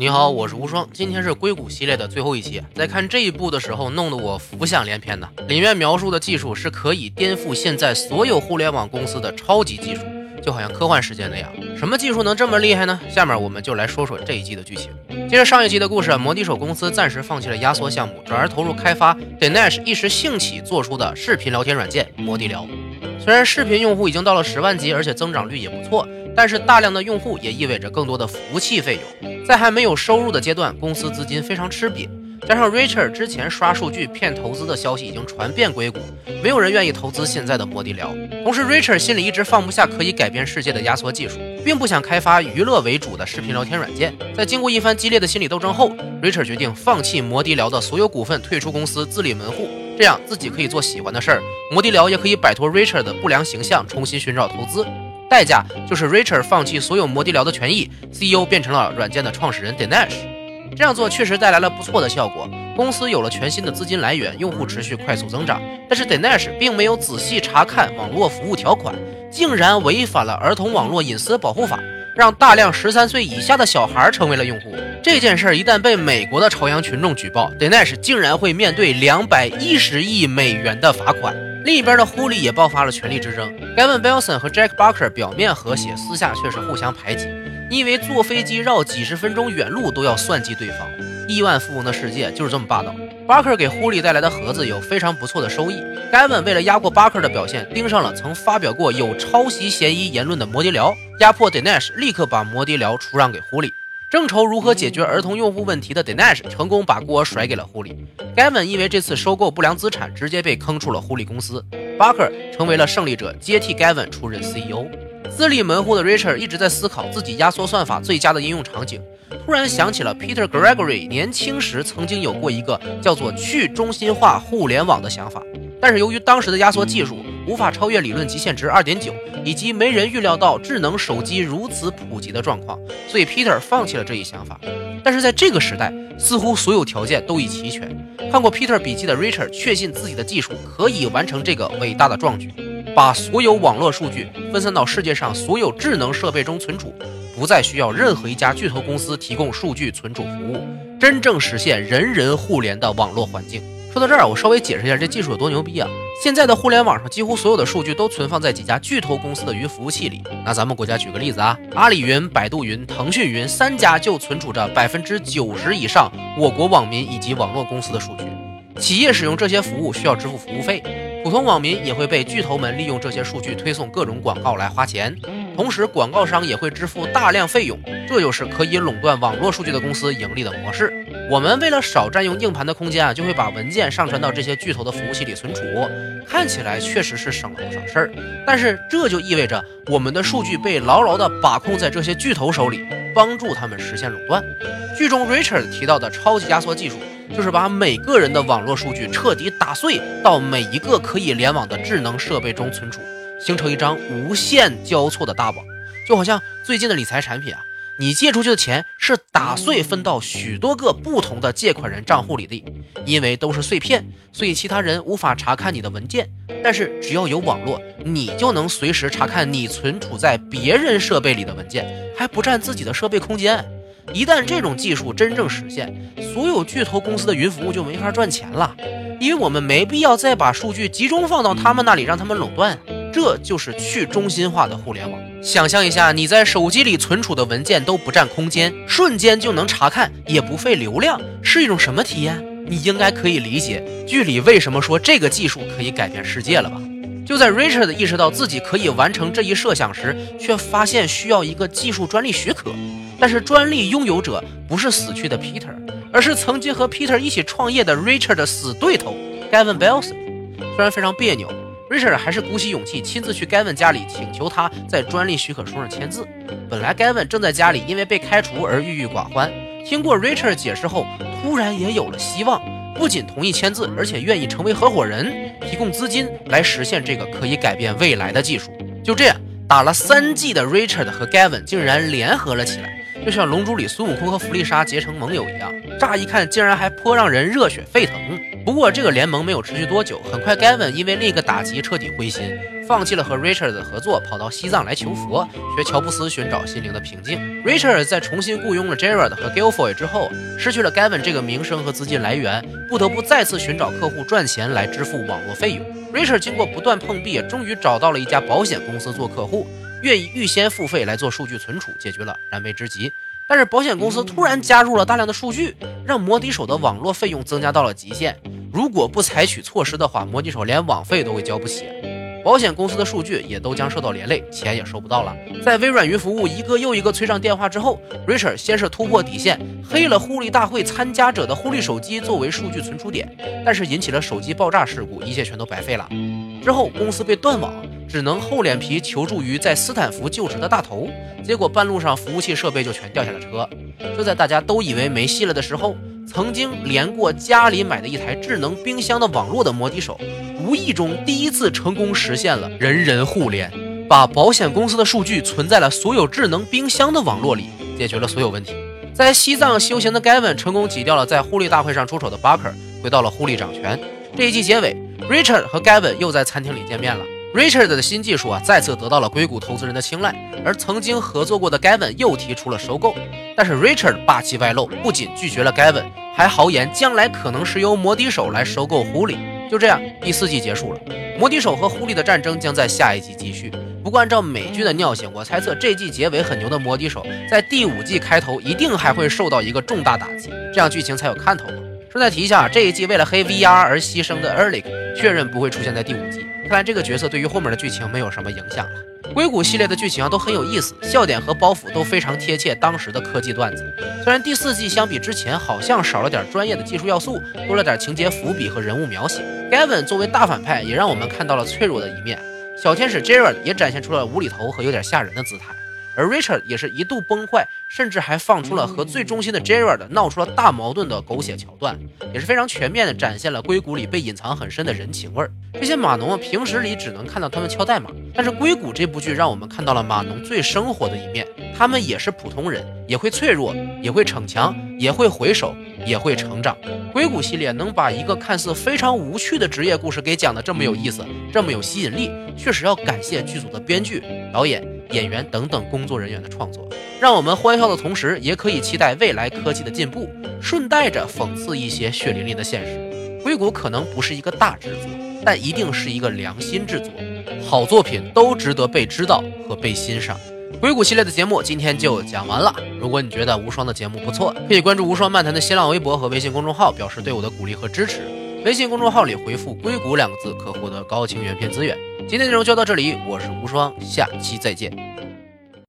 你好，我是无双。今天是硅谷系列的最后一期，在看这一部的时候，弄得我浮想联翩呢。里面描述的技术是可以颠覆现在所有互联网公司的超级技术，就好像科幻世界那样。什么技术能这么厉害呢？下面我们就来说说这一季的剧情。接着上一期的故事，摩的手公司暂时放弃了压缩项目，转而投入开发 Dinesh 一时兴起做出的视频聊天软件摩的聊。虽然视频用户已经到了十万级，而且增长率也不错。但是大量的用户也意味着更多的服务器费用，在还没有收入的阶段，公司资金非常吃瘪。加上 Richard 之前刷数据骗投资的消息已经传遍硅谷，没有人愿意投资现在的摩的聊。同时，Richard 心里一直放不下可以改变世界的压缩技术，并不想开发娱乐为主的视频聊天软件。在经过一番激烈的心理斗争后，Richard 决定放弃摩的聊的所有股份，退出公司，自立门户，这样自己可以做喜欢的事儿，摩的聊也可以摆脱 Richard 的不良形象，重新寻找投资。代价就是 Richard 放弃所有摩的聊的权益，CEO 变成了软件的创始人 Dinesh。这样做确实带来了不错的效果，公司有了全新的资金来源，用户持续快速增长。但是 Dinesh 并没有仔细查看网络服务条款，竟然违反了儿童网络隐私保护法，让大量十三岁以下的小孩成为了用户。这件事一旦被美国的朝阳群众举报，Dinesh 竟然会面对两百一十亿美元的罚款。另一边的狐狸也爆发了权力之争。Gavin Belson 和 Jack Barker 表面和谐，私下却是互相排挤。你以为坐飞机绕几十分钟远路都要算计对方？亿万富翁的世界就是这么霸道。Barker 给狐狸带来的盒子有非常不错的收益。Gavin 为了压过 Barker 的表现，盯上了曾发表过有抄袭嫌疑言论的摩的聊，压迫 Dinesh 立刻把摩的聊出让给狐狸。正愁如何解决儿童用户问题的 Dinesh 成功把锅甩给了狐狸。Gavin 因为这次收购不良资产，直接被坑出了狐狸公司。Barker 成为了胜利者，接替 Gavin 出任 CEO。自立门户的 Richard 一直在思考自己压缩算法最佳的应用场景，突然想起了 Peter Gregory 年轻时曾经有过一个叫做去中心化互联网的想法，但是由于当时的压缩技术无法超越理论极限值2.9。以及没人预料到智能手机如此普及的状况，所以 Peter 放弃了这一想法。但是在这个时代，似乎所有条件都已齐全。看过 Peter 笔记的 Richard 确信自己的技术可以完成这个伟大的壮举，把所有网络数据分散到世界上所有智能设备中存储，不再需要任何一家巨头公司提供数据存储服务，真正实现人人互联的网络环境。说到这儿，我稍微解释一下这技术有多牛逼啊！现在的互联网上几乎所有的数据都存放在几家巨头公司的云服务器里。那咱们国家举个例子啊，阿里云、百度云、腾讯云三家就存储着百分之九十以上我国网民以及网络公司的数据。企业使用这些服务需要支付服务费，普通网民也会被巨头们利用这些数据推送各种广告来花钱，同时广告商也会支付大量费用。这就是可以垄断网络数据的公司盈利的模式。我们为了少占用硬盘的空间啊，就会把文件上传到这些巨头的服务器里存储。看起来确实是省了不少事儿，但是这就意味着我们的数据被牢牢地把控在这些巨头手里，帮助他们实现垄断。剧中 Richard 提到的超级压缩技术，就是把每个人的网络数据彻底打碎到每一个可以联网的智能设备中存储，形成一张无限交错的大网，就好像最近的理财产品啊。你借出去的钱是打碎分到许多个不同的借款人账户里的，因为都是碎片，所以其他人无法查看你的文件。但是只要有网络，你就能随时查看你存储在别人设备里的文件，还不占自己的设备空间。一旦这种技术真正实现，所有巨头公司的云服务就没法赚钱了，因为我们没必要再把数据集中放到他们那里，让他们垄断。这就是去中心化的互联网。想象一下，你在手机里存储的文件都不占空间，瞬间就能查看，也不费流量，是一种什么体验？你应该可以理解剧里为什么说这个技术可以改变世界了吧？就在 Richard 意识到自己可以完成这一设想时，却发现需要一个技术专利许可。但是专利拥有者不是死去的 Peter，而是曾经和 Peter 一起创业的 Richard 的死对头 Gavin Belson。虽然非常别扭。Richard 还是鼓起勇气亲自去 Gavin 家里，请求他在专利许可书上签字。本来 Gavin 正在家里因为被开除而郁郁寡欢，听过 Richard 解释后，突然也有了希望，不仅同意签字，而且愿意成为合伙人，提供资金来实现这个可以改变未来的技术。就这样，打了三季的 Richard 和 Gavin 竟然联合了起来，就像《龙珠》里孙悟空和弗利沙结成盟友一样。乍一看，竟然还颇让人热血沸腾。不过这个联盟没有持续多久，很快 Gavin 因为另一个打击彻底灰心，放弃了和 Richard 的合作，跑到西藏来求佛，学乔布斯寻找心灵的平静。Richard 在重新雇佣了 Gerard 和 Gilfoy 之后，失去了 Gavin 这个名声和资金来源，不得不再次寻找客户赚钱来支付网络费用。Richard 经过不断碰壁，终于找到了一家保险公司做客户，愿意预先付费来做数据存储，解决了燃眉之急。但是保险公司突然加入了大量的数据，让摩的手的网络费用增加到了极限。如果不采取措施的话，模拟手连网费都会交不起。保险公司的数据也都将受到连累，钱也收不到了。在微软云服务一个又一个催账电话之后，Richard 先是突破底线，黑了互利大会参加者的互利手机作为数据存储点，但是引起了手机爆炸事故，一切全都白费了。之后公司被断网。只能厚脸皮求助于在斯坦福就职的大头，结果半路上服务器设备就全掉下了车。就在大家都以为没戏了的时候，曾经连过家里买的一台智能冰箱的网络的摩的手，无意中第一次成功实现了人人互联，把保险公司的数据存在了所有智能冰箱的网络里，解决了所有问题。在西藏修行的 Gavin 成功挤掉了在互利大会上出丑的 Barker，回到了互利掌权。这一季结尾，Richard 和 Gavin 又在餐厅里见面了。Richard 的新技术啊，再次得到了硅谷投资人的青睐，而曾经合作过的 Gavin 又提出了收购。但是 Richard 霸气外露，不仅拒绝了 Gavin，还豪言将来可能是由摩的手来收购狐狸。就这样，第四季结束了，摩的手和狐狸的战争将在下一季继续。不过按照美剧的尿性，我猜测这季结尾很牛的摩的手，在第五季开头一定还会受到一个重大打击，这样剧情才有看头。顺带提一下，这一季为了黑 VR 而牺牲的 erlic 确认不会出现在第五季。看来这个角色对于后面的剧情没有什么影响了。硅谷系列的剧情都很有意思，笑点和包袱都非常贴切当时的科技段子。虽然第四季相比之前好像少了点专业的技术要素，多了点情节伏笔和人物描写。Gavin 作为大反派也让我们看到了脆弱的一面，小天使 Jared 也展现出了无厘头和有点吓人的姿态。而 Richard 也是一度崩坏，甚至还放出了和最忠心的 Jared 闹出了大矛盾的狗血桥段，也是非常全面的展现了硅谷里被隐藏很深的人情味儿。这些码农啊，平时里只能看到他们敲代码，但是硅谷这部剧让我们看到了码农最生活的一面。他们也是普通人，也会脆弱，也会逞强，也会回首，也会成长。硅谷系列能把一个看似非常无趣的职业故事给讲得这么有意思，这么有吸引力，确实要感谢剧组的编剧、导演。演员等等工作人员的创作，让我们欢笑的同时，也可以期待未来科技的进步，顺带着讽刺一些血淋淋的现实。硅谷可能不是一个大制作，但一定是一个良心制作。好作品都值得被知道和被欣赏。硅谷系列的节目今天就讲完了。如果你觉得无双的节目不错，可以关注无双漫谈的新浪微博和微信公众号，表示对我的鼓励和支持。微信公众号里回复“硅谷”两个字，可获得高清原片资源。今天内容就到这里，我是无双，下期再见。